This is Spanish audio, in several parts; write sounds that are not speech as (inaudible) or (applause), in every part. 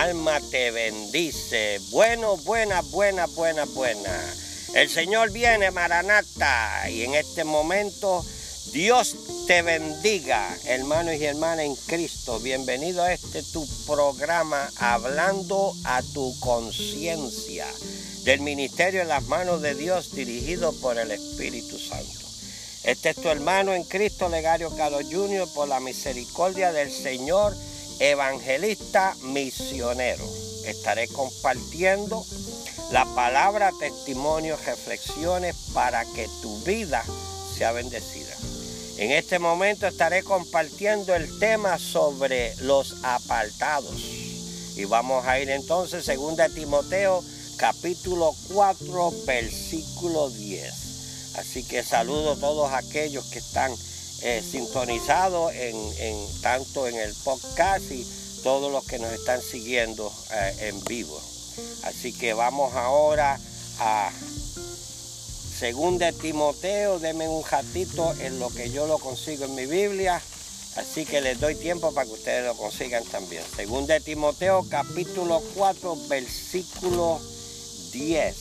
alma te bendice. Bueno, buena, buena, buena, buena. El Señor viene, Maranata, y en este momento Dios te bendiga, hermanos y hermanas en Cristo. Bienvenido a este tu programa, hablando a tu conciencia del ministerio en las manos de Dios, dirigido por el Espíritu Santo. Este es tu hermano en Cristo, Legario Carlos Jr., por la misericordia del Señor, evangelista misionero. Estaré compartiendo la palabra, testimonios, reflexiones para que tu vida sea bendecida. En este momento estaré compartiendo el tema sobre los apartados. Y vamos a ir entonces, según de Timoteo, capítulo 4, versículo 10. Así que saludo a todos aquellos que están eh, sintonizados en, tanto en el podcast y todos los que nos están siguiendo eh, en vivo. Así que vamos ahora a según de Timoteo, denme un ratito en lo que yo lo consigo en mi Biblia. Así que les doy tiempo para que ustedes lo consigan también. Según de Timoteo capítulo 4 versículo 10.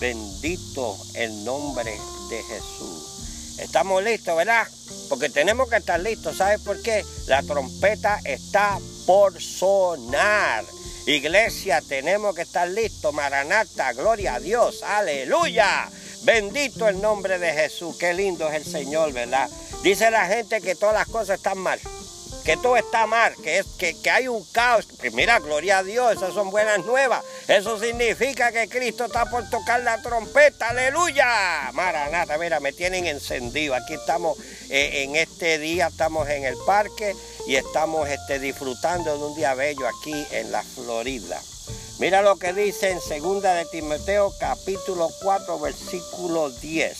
Bendito el nombre de Jesús. Estamos listos, ¿verdad? Porque tenemos que estar listos. ¿Sabes por qué? La trompeta está por sonar. Iglesia, tenemos que estar listos. Maranata, gloria a Dios. Aleluya. Bendito el nombre de Jesús. Qué lindo es el Señor, ¿verdad? Dice la gente que todas las cosas están mal que todo está mal, que, es, que, hay un caos. Pues mira, gloria a Dios, esas son buenas nuevas. Eso significa que Cristo está por tocar la trompeta, aleluya. Maranata, mira, me tienen encendido. Aquí estamos eh, en este día, estamos en el parque y estamos este, disfrutando de un día bello aquí en la Florida. Mira lo que dice en segunda de Timoteo capítulo 4 versículo 10.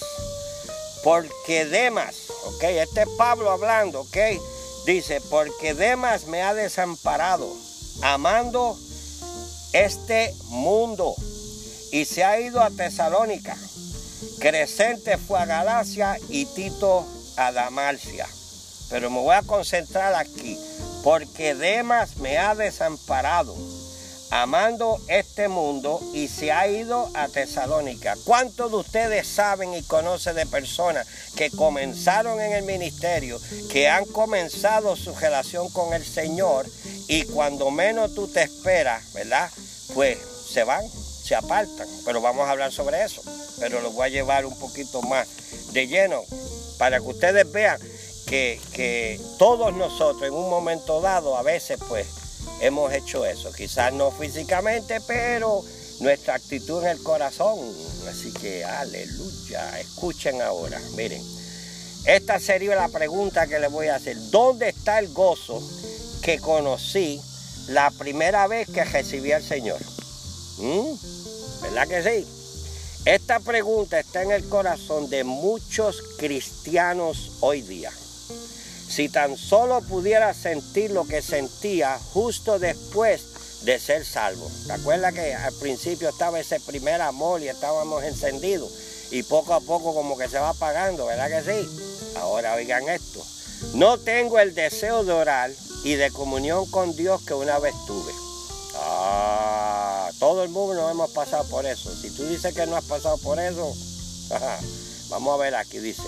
Porque Demas, ok, este es Pablo hablando, ok Dice, porque Demas me ha desamparado, amando este mundo, y se ha ido a Tesalónica. Crescente fue a Galacia y Tito a Damarcia. Pero me voy a concentrar aquí, porque Demas me ha desamparado amando este mundo y se ha ido a Tesalónica. ¿Cuántos de ustedes saben y conocen de personas que comenzaron en el ministerio, que han comenzado su relación con el Señor y cuando menos tú te esperas, ¿verdad? Pues se van, se apartan. Pero vamos a hablar sobre eso. Pero lo voy a llevar un poquito más de lleno para que ustedes vean que, que todos nosotros en un momento dado a veces pues hemos hecho eso. Quizás no físicamente, pero nuestra actitud en el corazón. Así que aleluya. Escuchen ahora. Miren, esta sería la pregunta que les voy a hacer. ¿Dónde está el gozo que conocí la primera vez que recibí al Señor? ¿Mm? ¿Verdad que sí? Esta pregunta está en el corazón de muchos cristianos hoy día. Si tan solo pudiera sentir lo que sentía justo después de ser salvo. ¿Te acuerdas que al principio estaba ese primer amor y estábamos encendidos? Y poco a poco como que se va apagando, ¿verdad que sí? Ahora oigan esto. No tengo el deseo de orar y de comunión con Dios que una vez tuve. Ah, todo el mundo nos hemos pasado por eso. Si tú dices que no has pasado por eso, (laughs) vamos a ver aquí, dice,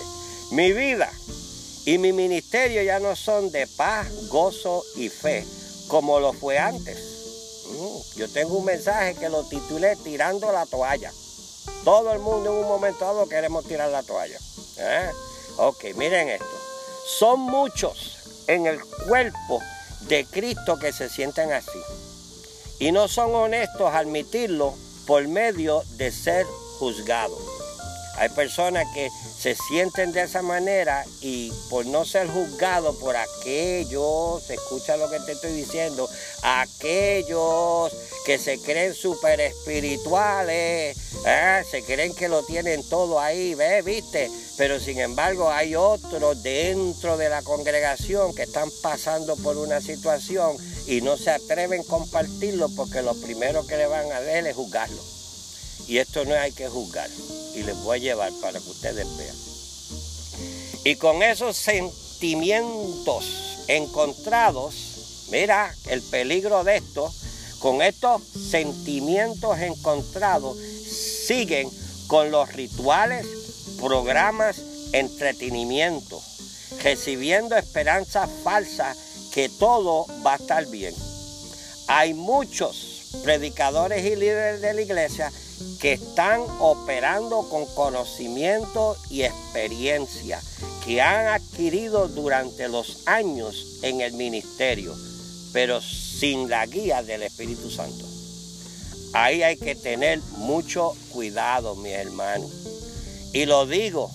mi vida y mi ministerio ya no son de paz, gozo y fe, como lo fue antes. Mm, yo tengo un mensaje que lo titulé Tirando la toalla. Todo el mundo en un momento dado queremos tirar la toalla. ¿eh? Ok, miren esto. Son muchos en el cuerpo de Cristo que se sienten así. Y no son honestos admitirlo por medio de ser juzgados. Hay personas que se sienten de esa manera y por no ser juzgados por aquellos, escucha lo que te estoy diciendo, aquellos que se creen súper espirituales, ¿eh? se creen que lo tienen todo ahí, ¿ves? ¿Viste? Pero sin embargo hay otros dentro de la congregación que están pasando por una situación y no se atreven a compartirlo porque lo primero que le van a ver es juzgarlo. Y esto no hay que juzgar. Y les voy a llevar para que ustedes vean. Y con esos sentimientos encontrados, mira el peligro de esto, con estos sentimientos encontrados, siguen con los rituales, programas, entretenimiento, recibiendo esperanzas falsas que todo va a estar bien. Hay muchos predicadores y líderes de la iglesia que están operando con conocimiento y experiencia que han adquirido durante los años en el ministerio, pero sin la guía del Espíritu Santo. Ahí hay que tener mucho cuidado, mi hermano. Y lo digo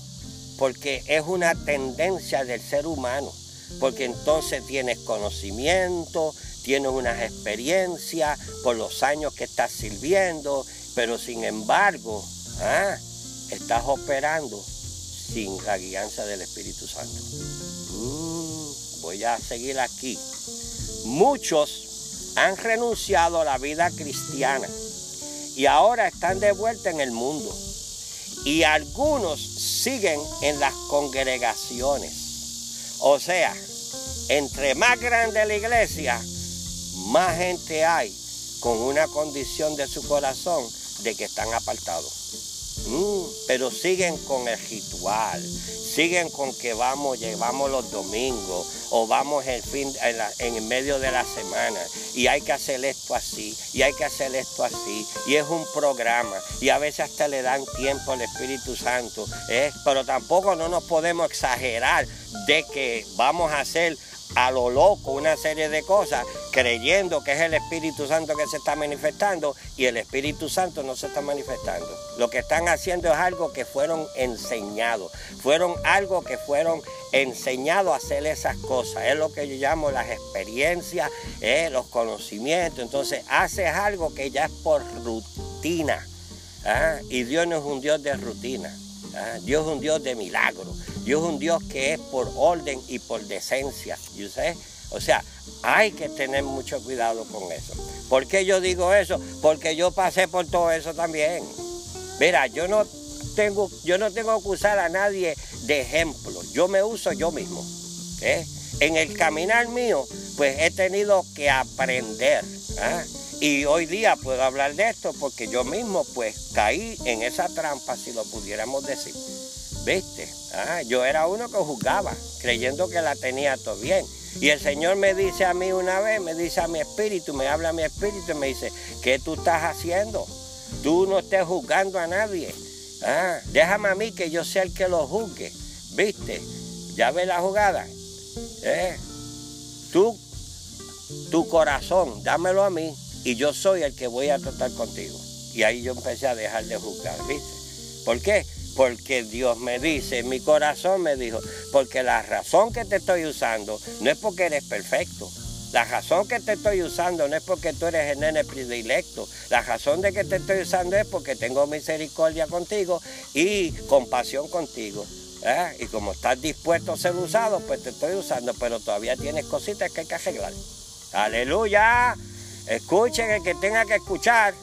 porque es una tendencia del ser humano, porque entonces tienes conocimiento, tienes unas experiencias por los años que estás sirviendo, pero sin embargo, ah, estás operando sin la guianza del Espíritu Santo. Mm, voy a seguir aquí. Muchos han renunciado a la vida cristiana y ahora están de vuelta en el mundo. Y algunos siguen en las congregaciones. O sea, entre más grande la iglesia, más gente hay con una condición de su corazón de que están apartados. Mm, pero siguen con el ritual, siguen con que vamos, llevamos los domingos o vamos el fin, en, el medio de la semana y hay que hacer esto así y hay que hacer esto así y es un programa y a veces hasta le dan tiempo al Espíritu Santo, ¿eh? pero tampoco no nos podemos exagerar de que vamos a hacer a lo loco una serie de cosas, creyendo que es el Espíritu Santo que se está manifestando y el Espíritu Santo no se está manifestando. Lo que están haciendo es algo que fueron enseñados, fueron algo que fueron enseñados a hacer esas cosas. Es lo que yo llamo las experiencias, eh, los conocimientos. Entonces, haces algo que ya es por rutina. ¿ah? Y Dios no es un Dios de rutina. ¿ah? Dios es un Dios de milagro. Dios es un Dios que es por orden y por decencia. O sea, hay que tener mucho cuidado con eso. ¿Por qué yo digo eso? Porque yo pasé por todo eso también. Mira, yo no tengo, yo no tengo que usar a nadie de ejemplo. Yo me uso yo mismo. ¿eh? En el caminar mío, pues he tenido que aprender. ¿ah? Y hoy día puedo hablar de esto porque yo mismo pues caí en esa trampa, si lo pudiéramos decir. ¿Viste? Ah, yo era uno que juzgaba, creyendo que la tenía todo bien. Y el Señor me dice a mí una vez, me dice a mi espíritu, me habla a mi espíritu y me dice, ¿qué tú estás haciendo? Tú no estés juzgando a nadie. Ah, déjame a mí que yo sea el que lo juzgue. ¿Viste? ¿Ya ves la jugada? ¿Eh? Tú, tu corazón, dámelo a mí y yo soy el que voy a tratar contigo. Y ahí yo empecé a dejar de juzgar, ¿viste? ¿Por qué? Porque Dios me dice, mi corazón me dijo, porque la razón que te estoy usando no es porque eres perfecto. La razón que te estoy usando no es porque tú eres el nene predilecto. La razón de que te estoy usando es porque tengo misericordia contigo y compasión contigo. ¿eh? Y como estás dispuesto a ser usado, pues te estoy usando, pero todavía tienes cositas que hay que arreglar. Aleluya. Escuchen el que tenga que escuchar.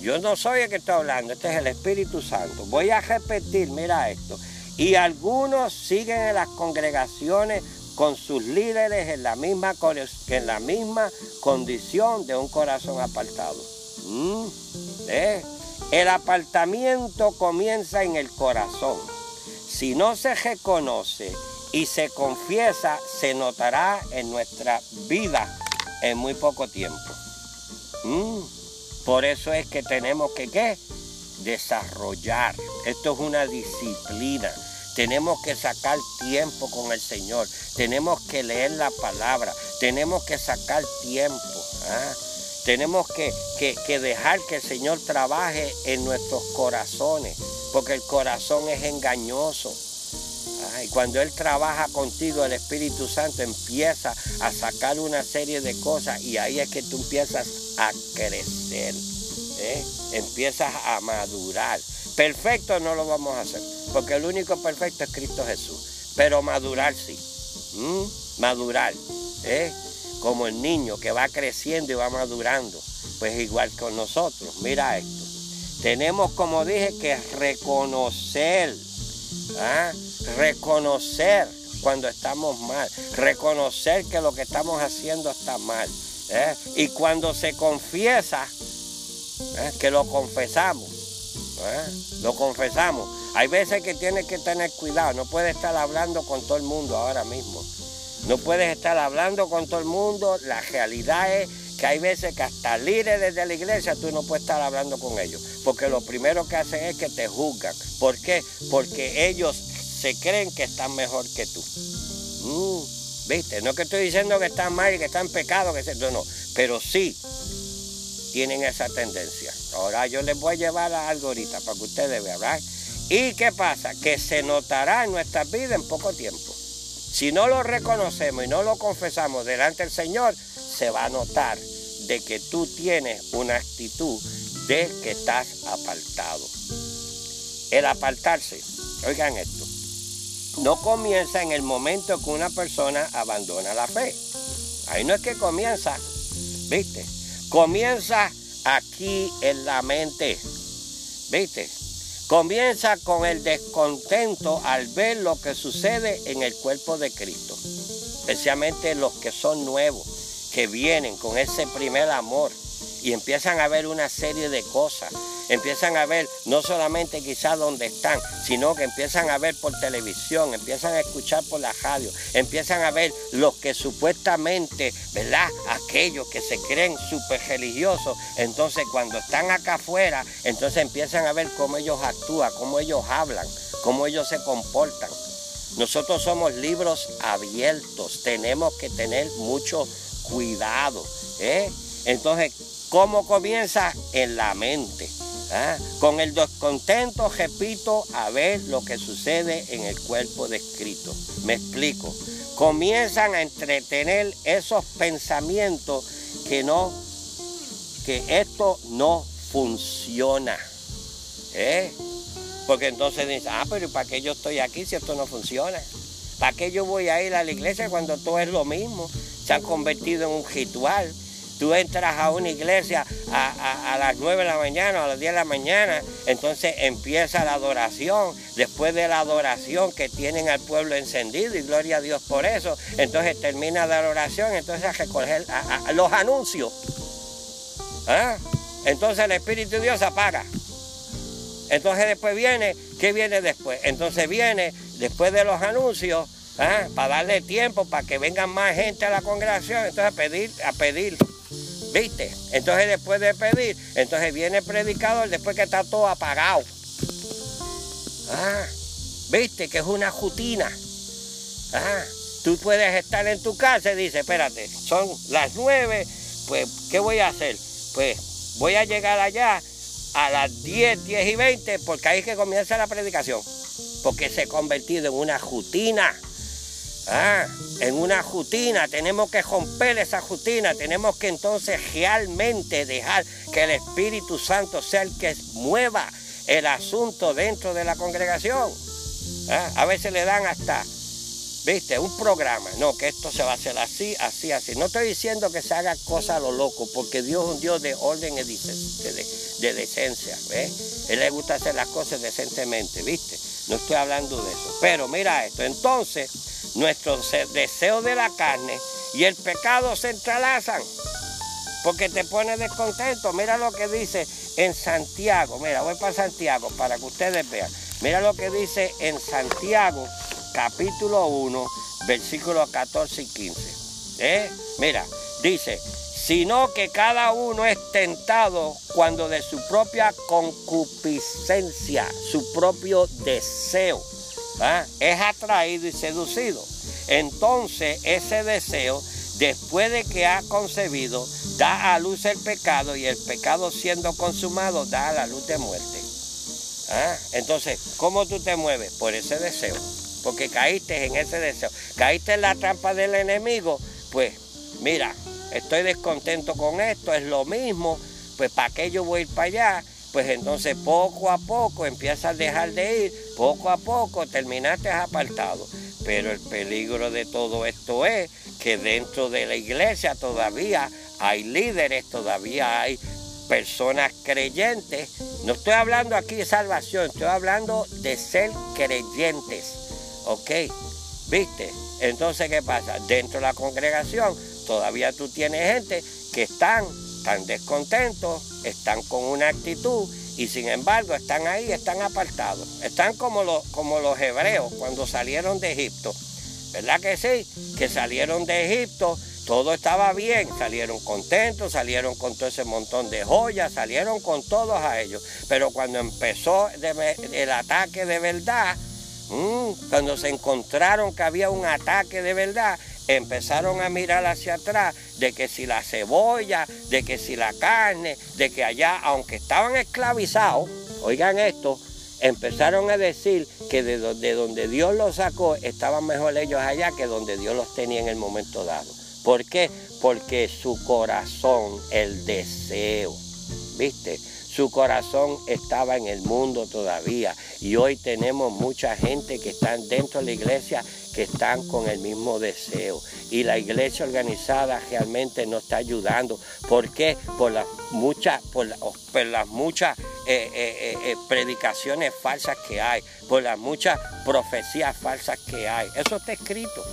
Yo no soy el que está hablando, este es el Espíritu Santo. Voy a repetir, mira esto. Y algunos siguen en las congregaciones con sus líderes en la misma, en la misma condición de un corazón apartado. Mm, ¿eh? El apartamiento comienza en el corazón. Si no se reconoce y se confiesa, se notará en nuestra vida en muy poco tiempo. Mm. Por eso es que tenemos que ¿qué? desarrollar. Esto es una disciplina. Tenemos que sacar tiempo con el Señor. Tenemos que leer la palabra. Tenemos que sacar tiempo. ¿ah? Tenemos que, que, dejar que el Señor trabaje en nuestros corazones. Porque el corazón es engañoso. Y cuando Él trabaja contigo, el Espíritu Santo empieza a sacar una serie de cosas y ahí es que tú empiezas a crecer. ¿Eh? Empiezas a madurar. Perfecto no lo vamos a hacer, porque el único perfecto es Cristo Jesús. Pero madurar sí. Madurar. ¿eh? Como el niño que va creciendo y va madurando. Pues igual con nosotros. Mira esto. Tenemos, como dije, que reconocer. ¿ah? reconocer cuando estamos mal, reconocer que lo que estamos haciendo está mal. ¿Eh? Y cuando se confiesa, ¿eh? que lo confesamos, ¿eh? lo confesamos. Hay veces que tienes que tener cuidado, no puedes estar hablando con todo el mundo ahora mismo. No puedes estar hablando con todo el mundo. La realidad es que hay veces que hasta líderes de la iglesia tú no puedes estar hablando con ellos. Porque lo primero que hacen es que te juzgan. ¿Por qué? Porque ellos se creen que están mejor que tú. Mm, ¿Viste? No que estoy diciendo que están mal y que están pecados, que no, no. Pero sí tienen esa tendencia. Ahora yo les voy a llevar algo ahorita para que ustedes vean. ¿Y qué pasa? Que se notará en nuestras vidas en poco tiempo. Si no lo reconocemos y no lo confesamos delante del Señor, se va a notar de que tú tienes una actitud de que estás apartado. El apartarse, oigan esto, no comienza en el momento que una persona abandona la fe. Ahí no es que comienza, ¿viste? Comienza aquí en la mente, ¿viste? Comienza con el descontento al ver lo que sucede en el cuerpo de Cristo, especialmente los que son nuevos, que vienen con ese primer amor y empiezan a ver una serie de cosas empiezan a ver no solamente quizás donde están, sino que empiezan a ver por televisión, empiezan a escuchar por la radio, empiezan a ver los que supuestamente, ¿verdad? Aquellos que se creen súper religiosos, entonces cuando están acá afuera, entonces empiezan a ver cómo ellos actúan, cómo ellos hablan, cómo ellos se comportan. Nosotros somos libros abiertos, tenemos que tener mucho cuidado. ¿eh? Entonces, ¿cómo comienza? En la mente. ¿Ah? Con el descontento, repito, a ver lo que sucede en el cuerpo descrito. Me explico. Comienzan a entretener esos pensamientos que no, que esto no funciona. ¿Eh? Porque entonces dicen, ah, pero ¿para qué yo estoy aquí si esto no funciona? ¿Para qué yo voy a ir a la iglesia cuando todo es lo mismo? Se han convertido en un ritual Tú entras a una iglesia a, las 9 de la mañana, a las 10 de la mañana, entonces empieza la adoración. Después de la adoración que tienen al pueblo encendido, y gloria a Dios por eso, entonces termina la oración, entonces a recoger los anuncios. ¿Ah? Entonces el Espíritu de Dios apaga. Entonces después viene, ¿qué viene después? Entonces viene, después de los anuncios, ¿ah? para darle tiempo, para que vengan más gente a la congregación, entonces a pedir, a pedir ¿Viste? Entonces después de pedir, entonces viene el predicador después que está todo apagado. Ah, ¿viste? Que es una rutina. Ah, tú puedes estar en tu casa y dices, espérate, son las nueve, pues, ¿qué voy a hacer? Pues voy a llegar allá a las 10, 10 y 20, porque ahí es que comienza la predicación. Porque se ha convertido en una rutina. Ah, en una rutina, tenemos que romper esa rutina, tenemos que entonces realmente dejar que el Espíritu Santo sea el que mueva el asunto dentro de la congregación. Ah, a veces le dan hasta, viste, un programa, no, que esto se va a hacer así, así, así. No estoy diciendo que se haga cosas a lo loco, porque Dios es un Dios de orden y de, decencia, ¿ves? Él le gusta hacer las cosas decentemente, viste. No estoy hablando de eso. Pero mira esto, entonces nuestros deseos de la carne y el pecado se entrelazan porque te pone descontento. Mira lo que dice en Santiago. Mira, voy para Santiago para que ustedes vean. Mira lo que dice en Santiago, capítulo 1, versículos 14 y 15. ¿Eh? Mira, dice, sino que cada uno es tentado cuando de su propia concupiscencia, su propio deseo ¿Ah? es atraído y seducido. Entonces ese deseo, después de que ha concebido, da a luz el pecado y el pecado siendo consumado da a la luz de muerte. ¿Ah? Entonces, ¿cómo tú te mueves? Por ese deseo. Porque caíste en ese deseo. Caíste en la trampa del enemigo. Pues mira, estoy descontento con esto, es lo mismo. Pues ¿para qué yo voy a ir para allá? pues entonces poco a poco empiezas a dejar de ir, poco a poco terminaste apartado. Pero el peligro de todo esto es que dentro de la iglesia todavía hay líderes, todavía hay personas creyentes. No estoy hablando aquí de salvación, estoy hablando de ser creyentes. ¿Ok? ¿Viste? Entonces, ¿qué pasa? Dentro de la congregación todavía tú tienes gente que están tan descontentos, están con una actitud y sin embargo están ahí, están apartados. Están como los, como los hebreos cuando salieron de Egipto. ¿Verdad que sí? Que salieron de Egipto, todo estaba bien, salieron contentos, salieron con todo ese montón de joyas, salieron con todos a ellos. Pero cuando empezó el ataque de verdad, mm, cuando se encontraron que había un ataque de verdad, empezaron a mirar hacia atrás de que si la cebolla, de que si la carne, de que allá, aunque estaban esclavizados, oigan esto, empezaron a decir que de donde, Dios los sacó estaban mejor ellos allá que donde Dios los tenía en el momento dado. ¿Por qué? Porque su corazón, el deseo, ¿viste? Su corazón estaba en el mundo todavía y hoy tenemos mucha gente que están dentro de la iglesia que están con el mismo deseo. Y la iglesia organizada realmente no está ayudando. ¿Por qué? Por las muchas, por, las muchas eh, eh, eh, predicaciones falsas que hay, por las muchas profecías falsas que hay. Eso está escrito.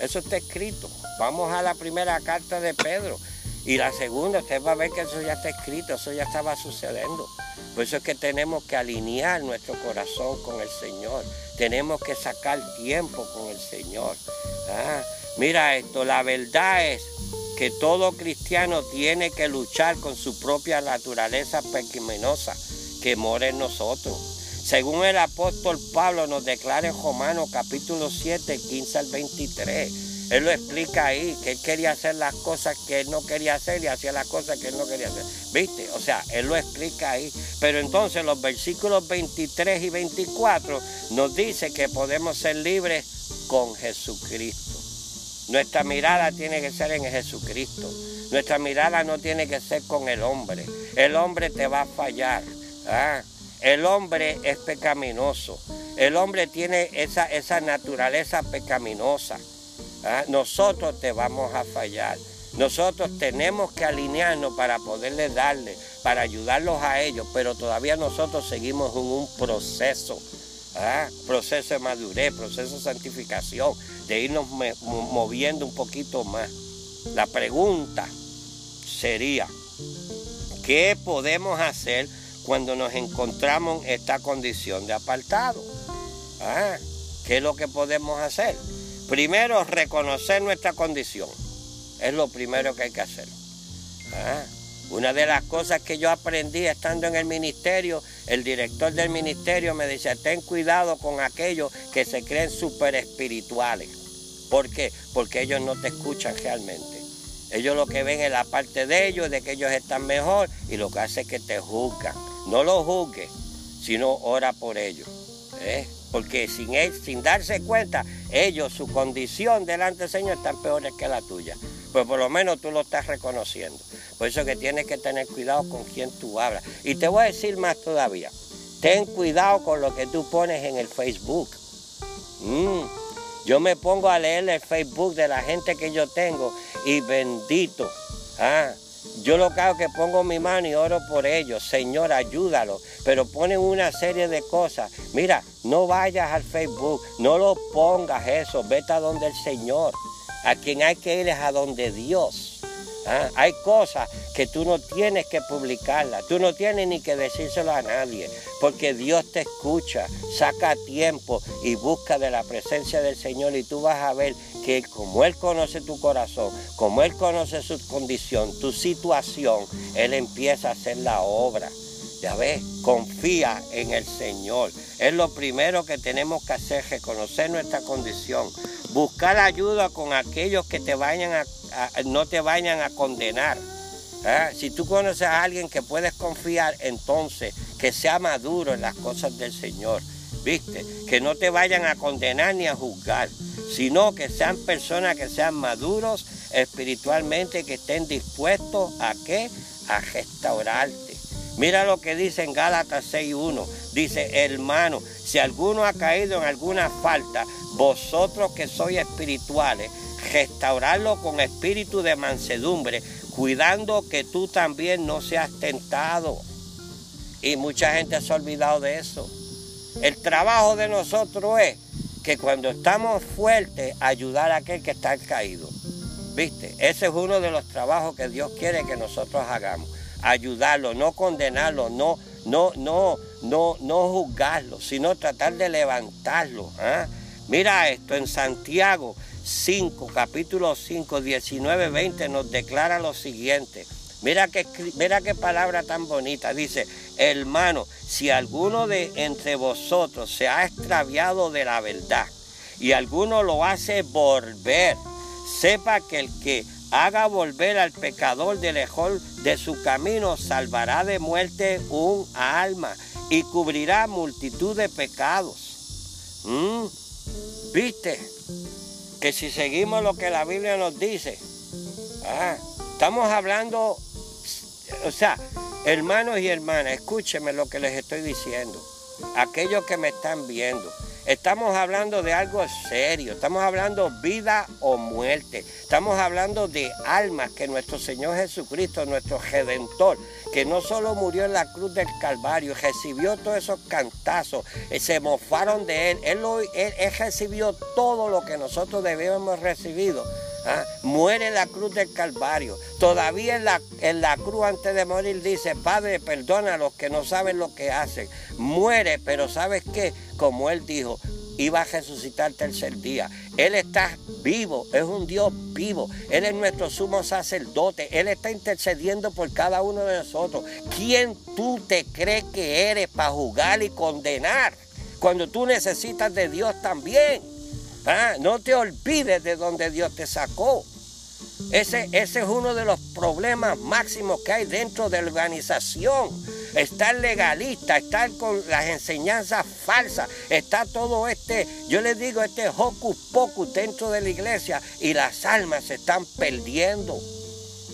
Eso está escrito. Vamos a la primera carta de Pedro. Y la segunda, usted va a ver que eso ya está escrito, eso ya estaba sucediendo. Por eso es que tenemos que alinear nuestro corazón con el Señor. Tenemos que sacar tiempo con el Señor. Ah, mira esto, la verdad es que todo cristiano tiene que luchar con su propia naturaleza pecaminosa que mora en nosotros. Según el apóstol Pablo nos declara en Romanos capítulo 7, 15 al 23. Él lo explica ahí, que él quería hacer las cosas que él no quería hacer y hacía las cosas que él no quería hacer. ¿Viste? O sea, él lo explica ahí. Pero entonces los versículos 23 y 24 nos dice que podemos ser libres con Jesucristo. Nuestra mirada tiene que ser en Jesucristo. Nuestra mirada no tiene que ser con el hombre. El hombre te va a fallar. ¿ah? El hombre es pecaminoso. El hombre tiene esa, esa naturaleza pecaminosa. ¿Ah? nosotros te vamos a fallar. Nosotros tenemos que alinearnos para poderle darle, para ayudarlos a ellos, pero todavía nosotros seguimos en un proceso, ¿ah? proceso de madurez, proceso de santificación, de irnos moviendo un poquito más. La pregunta sería, ¿qué podemos hacer cuando nos encontramos en esta condición de apartado? ¿Ah? ¿Qué es lo que podemos hacer? Primero, reconocer nuestra condición. Es lo primero que hay que hacer. Ah, una de las cosas que yo aprendí estando en el ministerio, el director del ministerio me dice, ten cuidado con aquellos que se creen súper espirituales. ¿Por qué? Porque ellos no te escuchan realmente. Ellos lo que ven es la parte de ellos, de que ellos están mejor, y lo que hace es que te juzgan. No los juzgues, sino ora por ellos. ¿eh? porque sin, sin darse cuenta, ellos, su condición delante del Señor están peores que la tuya. Pues por lo menos tú lo estás reconociendo. Por eso que tienes que tener cuidado con quien tú hablas. Y te voy a decir más todavía. Ten cuidado con lo que tú pones en el Facebook. Mm. Yo me pongo a leer el Facebook de la gente que yo tengo y bendito. Ah, yo lo que hago es que pongo mi mano y oro por ellos. Señor, ayúdalo. Pero ponen una serie de cosas. Mira, no vayas al Facebook, no lo pongas eso. Vete a donde el Señor. A quien hay que ir es a donde Dios. ¿Ah? Hay cosas que tú no tienes que publicarlas, tú no tienes ni que decírselo a nadie, porque Dios te escucha, saca tiempo y busca de la presencia del Señor y tú vas a ver que como Él conoce tu corazón, como Él conoce su condición, tu situación, Él empieza a hacer la obra. Ya ves, confía en el Señor. Es lo primero que tenemos que hacer, reconocer nuestra condición, buscar ayuda con aquellos que te vayan a, no te vayan a condenar. ¿Ah? Si tú conoces a alguien que puedes confiar, entonces que sea maduro en las cosas del Señor. ¿Viste? Que no te vayan a condenar ni a juzgar, sino que sean personas que sean maduros espiritualmente, que estén dispuestos a qué? A restaurarte. Mira lo que dice en Gálatas 6.1. Dice, hermano, si alguno ha caído en alguna falta, vosotros que sois espirituales, restaurarlo con espíritu de mansedumbre, cuidando que tú también no seas tentado. Y mucha gente se ha olvidado de eso. El trabajo de nosotros es que cuando estamos fuertes, ayudar a aquel que está caído. ¿Viste? Ese es uno de los trabajos que Dios quiere que nosotros hagamos. Ayudarlo, no condenarlo, no, no, no, no, no juzgarlo, sino tratar de levantarlo. ¿ah? Mira esto, en Santiago 5, capítulo 5, 19, 20 nos declara lo siguiente. Mira qué, mira qué palabra tan bonita. Dice, hermano, si alguno de entre vosotros se ha extraviado de la verdad y alguno lo hace volver, sepa que el que haga volver al pecador de lejos de su camino salvará de muerte un alma y cubrirá multitud de pecados. ¿Mm? ¿Viste? Que si seguimos lo que la Biblia nos dice, ah, estamos hablando o sea, hermanos y hermanas, escúchenme lo que les estoy diciendo. Aquellos que me están viendo. Estamos hablando de algo serio, estamos hablando vida o muerte, estamos hablando de almas que nuestro Señor Jesucristo, nuestro Redentor, que no solo murió en la cruz del Calvario, recibió todos esos cantazos, eh, se mofaron de Él, Él, él, él recibió todo lo que nosotros debíamos recibido ¿Ah? Muere en la cruz del Calvario. Todavía en la, en la cruz antes de morir dice, Padre, perdona a los que no saben lo que hacen. Muere, pero ¿sabes qué? Como Él dijo, iba a resucitar tercer día. Él está vivo, es un Dios vivo. Él es nuestro sumo sacerdote. Él está intercediendo por cada uno de nosotros. ¿Quién tú te crees que eres para juzgar y condenar? Cuando tú necesitas de Dios también. Ah, no te olvides de donde Dios te sacó. Ese, ese, es uno de los problemas máximos que hay dentro de la organización. Estar legalista, estar con las enseñanzas falsas, está todo este, yo les digo, este hocus pocus dentro de la iglesia y las almas se están perdiendo.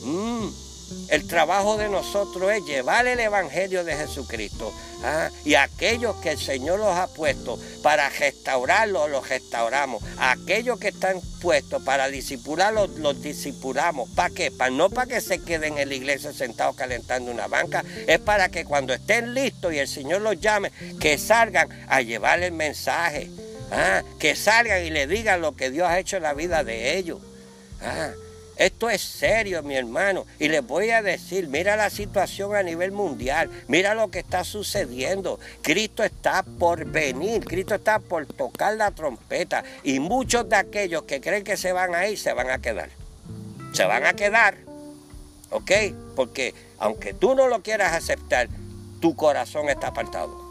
Mm. El trabajo de nosotros es llevar el Evangelio de Jesucristo. ¿ah? Y aquellos que el Señor los ha puesto para restaurarlos, los restauramos. Aquellos que están puestos para disipularlos, los disipulamos. ¿Para qué? No para que se queden en la iglesia sentados calentando una banca. Es para que cuando estén listos y el Señor los llame, que salgan a llevar el mensaje. ¿ah? Que salgan y le digan lo que Dios ha hecho en la vida de ellos. ¿ah? Esto es serio, mi hermano. Y les voy a decir, mira la situación a nivel mundial, mira lo que está sucediendo. Cristo está por venir, Cristo está por tocar la trompeta. Y muchos de aquellos que creen que se van a ir, se van a quedar. Se van a quedar, ¿ok? Porque aunque tú no lo quieras aceptar, tu corazón está apartado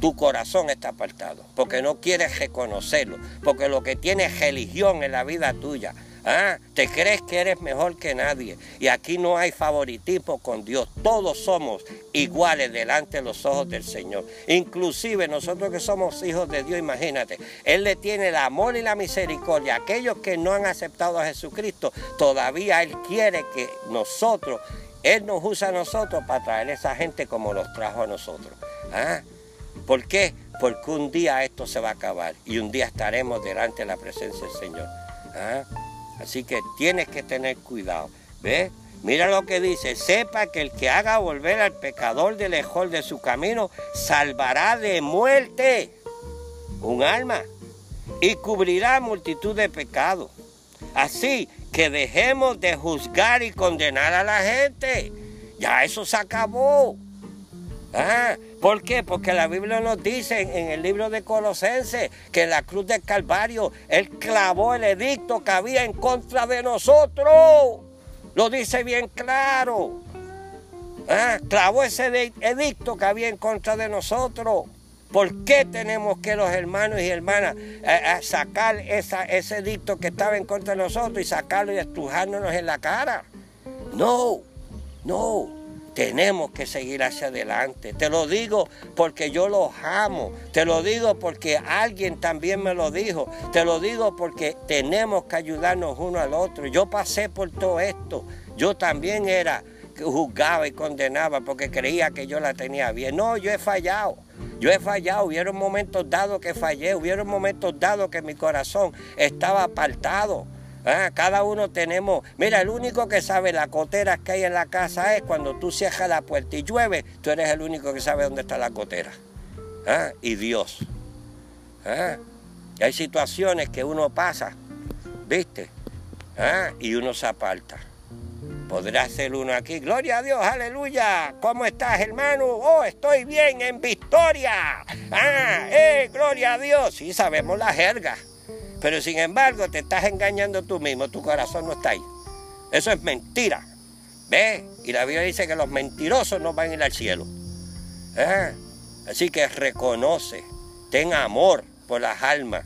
tu corazón está apartado, porque no quieres reconocerlo, porque lo que tienes religión en la vida tuya, ¿Ah? Te crees que eres mejor que nadie. Y aquí no hay favoritismo con Dios. Todos somos iguales delante de los ojos del Señor. Inclusive nosotros que somos hijos de Dios, imagínate. Él le tiene el amor y la misericordia. Aquellos que no han aceptado a Jesucristo, todavía Él quiere que nosotros, Él nos usa a nosotros para traer a esa gente como los trajo a nosotros. ¿Ah? ¿Por qué? Porque un día esto se va a acabar y un día estaremos delante de la presencia del Señor. ¿Ah? Así que tienes que tener cuidado. ¿Ves? Mira lo que dice, sepa que el que haga volver al pecador de lejos de su camino, salvará de muerte un alma y cubrirá multitud de pecados. Así que dejemos de juzgar y condenar a la gente. Ya eso se acabó. Ah, ¿Por qué? Porque la Biblia nos dice en el libro de Colosenses que en la cruz del Calvario Él clavó el edicto que había en contra de nosotros. Lo dice bien claro. Ah, clavó ese edicto que había en contra de nosotros. ¿Por qué tenemos que los hermanos y hermanas eh, eh, sacar ese edicto que estaba en contra de nosotros y sacarlo y estrujárnoslo en la cara? No, no. Tenemos que seguir hacia adelante. Te lo digo porque yo los amo. Te lo digo porque alguien también me lo dijo. Te lo digo porque tenemos que ayudarnos uno al otro. Yo pasé por todo esto. Yo también era juzgaba y condenaba porque creía que yo la tenía bien. No, yo he fallado. Yo he fallado, hubieron momentos dados que fallé, hubieron momentos dados que mi corazón estaba apartado. Ah, cada uno tenemos, mira, el único que sabe las goteras que hay en la casa es cuando tú cierras la puerta y llueve, tú eres el único que sabe dónde está la gotera. Ah, y Dios. Ah, hay situaciones que uno pasa, ¿viste? ¿ah? y uno se aparta. Podrá ser uno aquí. Gloria a Dios, aleluya. ¿Cómo estás, hermano? Oh, estoy bien, en victoria. Ah, eh, gloria a Dios. Sí, sabemos la jerga. Pero sin embargo, te estás engañando tú mismo. Tu corazón no está ahí. Eso es mentira. ¿Ves? Y la Biblia dice que los mentirosos no van a ir al cielo. ¿Eh? Así que reconoce, ten amor por las almas.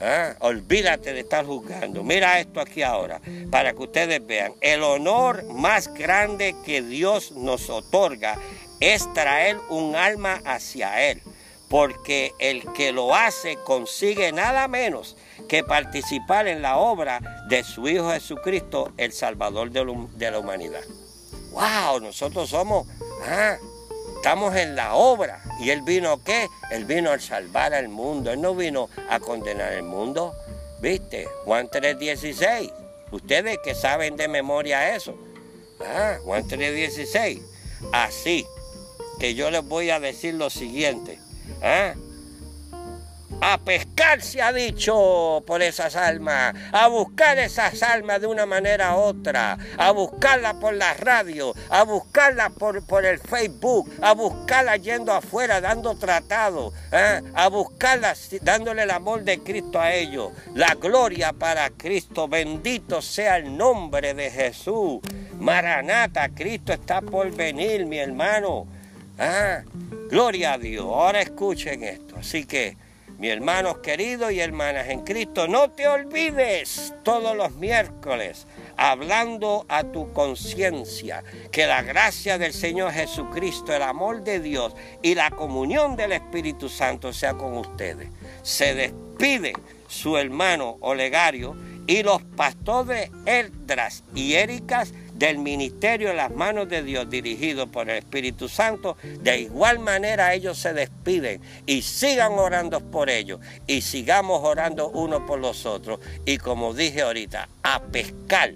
¿eh? Olvídate de estar juzgando. Mira esto aquí ahora, para que ustedes vean. El honor más grande que Dios nos otorga es traer un alma hacia Él. Porque el que lo hace consigue nada menos que participar en la obra de su Hijo Jesucristo, el Salvador de la humanidad. ¡Wow! Nosotros somos, ah, estamos en la obra. ¿Y Él vino qué? Él vino a salvar al mundo. Él no vino a condenar el mundo. ¿Viste? Juan 3.16. Ustedes que saben de memoria eso. Ah, Juan 3.16. Así que yo les voy a decir lo siguiente. ¿Ah? a pescar, se ha dicho, por esas almas, a buscar esas almas de una manera u otra, a buscarlas por la radio, a buscarlas por, por el Facebook, a buscarlas yendo afuera, dando tratados, ¿eh? a buscarlas dándole el amor de Cristo a ellos. La gloria para Cristo, bendito sea el nombre de Jesús. Maranata, Cristo está por venir, mi hermano. ¿Ah? Gloria a Dios. Ahora escuchen esto. Así que mis hermanos queridos y hermanas en Cristo, no te olvides todos los miércoles hablando a tu conciencia que la gracia del Señor Jesucristo, el amor de Dios y la comunión del Espíritu Santo sea con ustedes. Se despide su hermano Olegario y los pastores Eldras y Éricas del ministerio en las manos de Dios dirigido por el Espíritu Santo, de igual manera ellos se despiden y sigan orando por ellos y sigamos orando uno por los otros y como dije ahorita, a pescar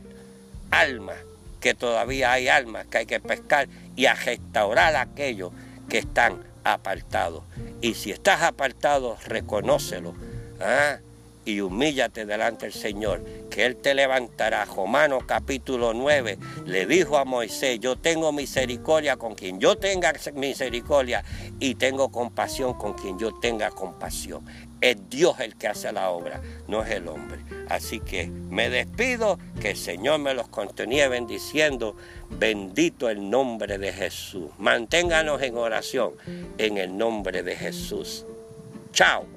almas, que todavía hay almas que hay que pescar y a restaurar aquellos que están apartados. Y si estás apartado, reconócelo. ¿ah? Y humíllate delante del Señor, que Él te levantará. Romano capítulo 9 le dijo a Moisés, yo tengo misericordia con quien yo tenga misericordia y tengo compasión con quien yo tenga compasión. Es Dios el que hace la obra, no es el hombre. Así que me despido, que el Señor me los continúe bendiciendo. Bendito el nombre de Jesús. Manténganos en oración en el nombre de Jesús. Chao.